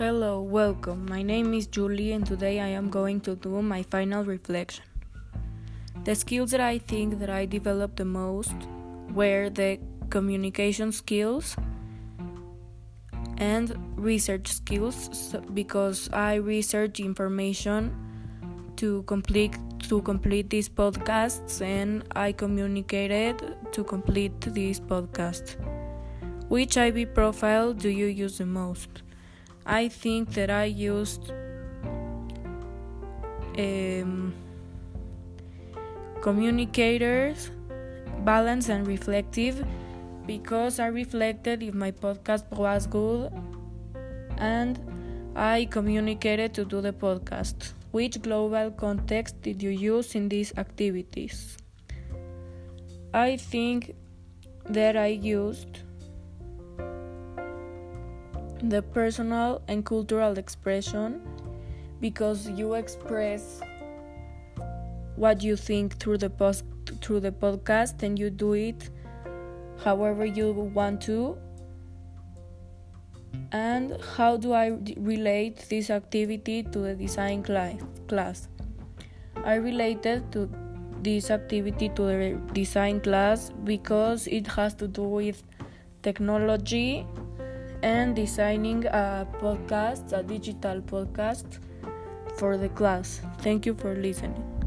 Hello, welcome. My name is Julie, and today I am going to do my final reflection. The skills that I think that I developed the most were the communication skills and research skills because I research information to complete to complete these podcasts and I communicated to complete this podcast. Which IB profile do you use the most? I think that I used um, communicators, balanced and reflective because I reflected if my podcast was good and I communicated to do the podcast. Which global context did you use in these activities? I think that I used the personal and cultural expression because you express what you think through the post through the podcast and you do it however you want to. And how do I relate this activity to the design class? I related to this activity to the design class because it has to do with technology and designing a podcast, a digital podcast for the class. Thank you for listening.